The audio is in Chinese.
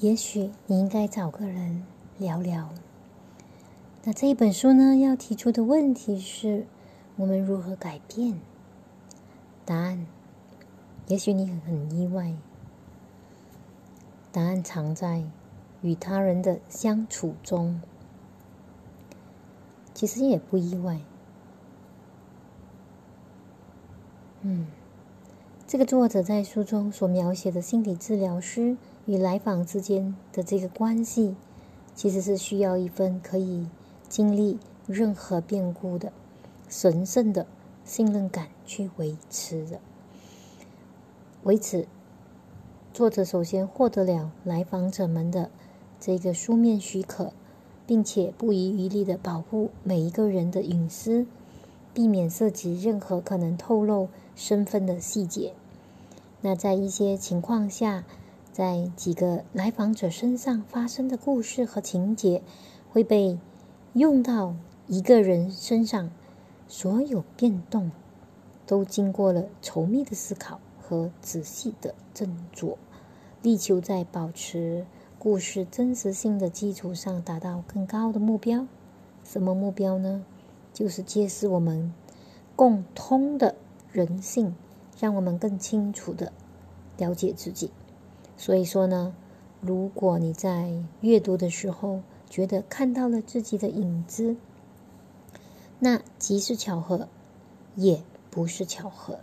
也许你应该找个人聊聊。那这一本书呢，要提出的问题是：我们如何改变？答案，也许你很意外。答案藏在与他人的相处中。其实也不意外。嗯，这个作者在书中所描写的心理治疗师与来访之间的这个关系，其实是需要一份可以经历任何变故的神圣的信任感去维持的。为此，作者首先获得了来访者们的这个书面许可，并且不遗余力的保护每一个人的隐私，避免涉及任何可能透露。身份的细节，那在一些情况下，在几个来访者身上发生的故事和情节会被用到一个人身上，所有变动都经过了稠密的思考和仔细的斟酌，力求在保持故事真实性的基础上达到更高的目标。什么目标呢？就是揭示我们共通的。人性让我们更清楚的了解自己。所以说呢，如果你在阅读的时候觉得看到了自己的影子，那即是巧合，也不是巧合。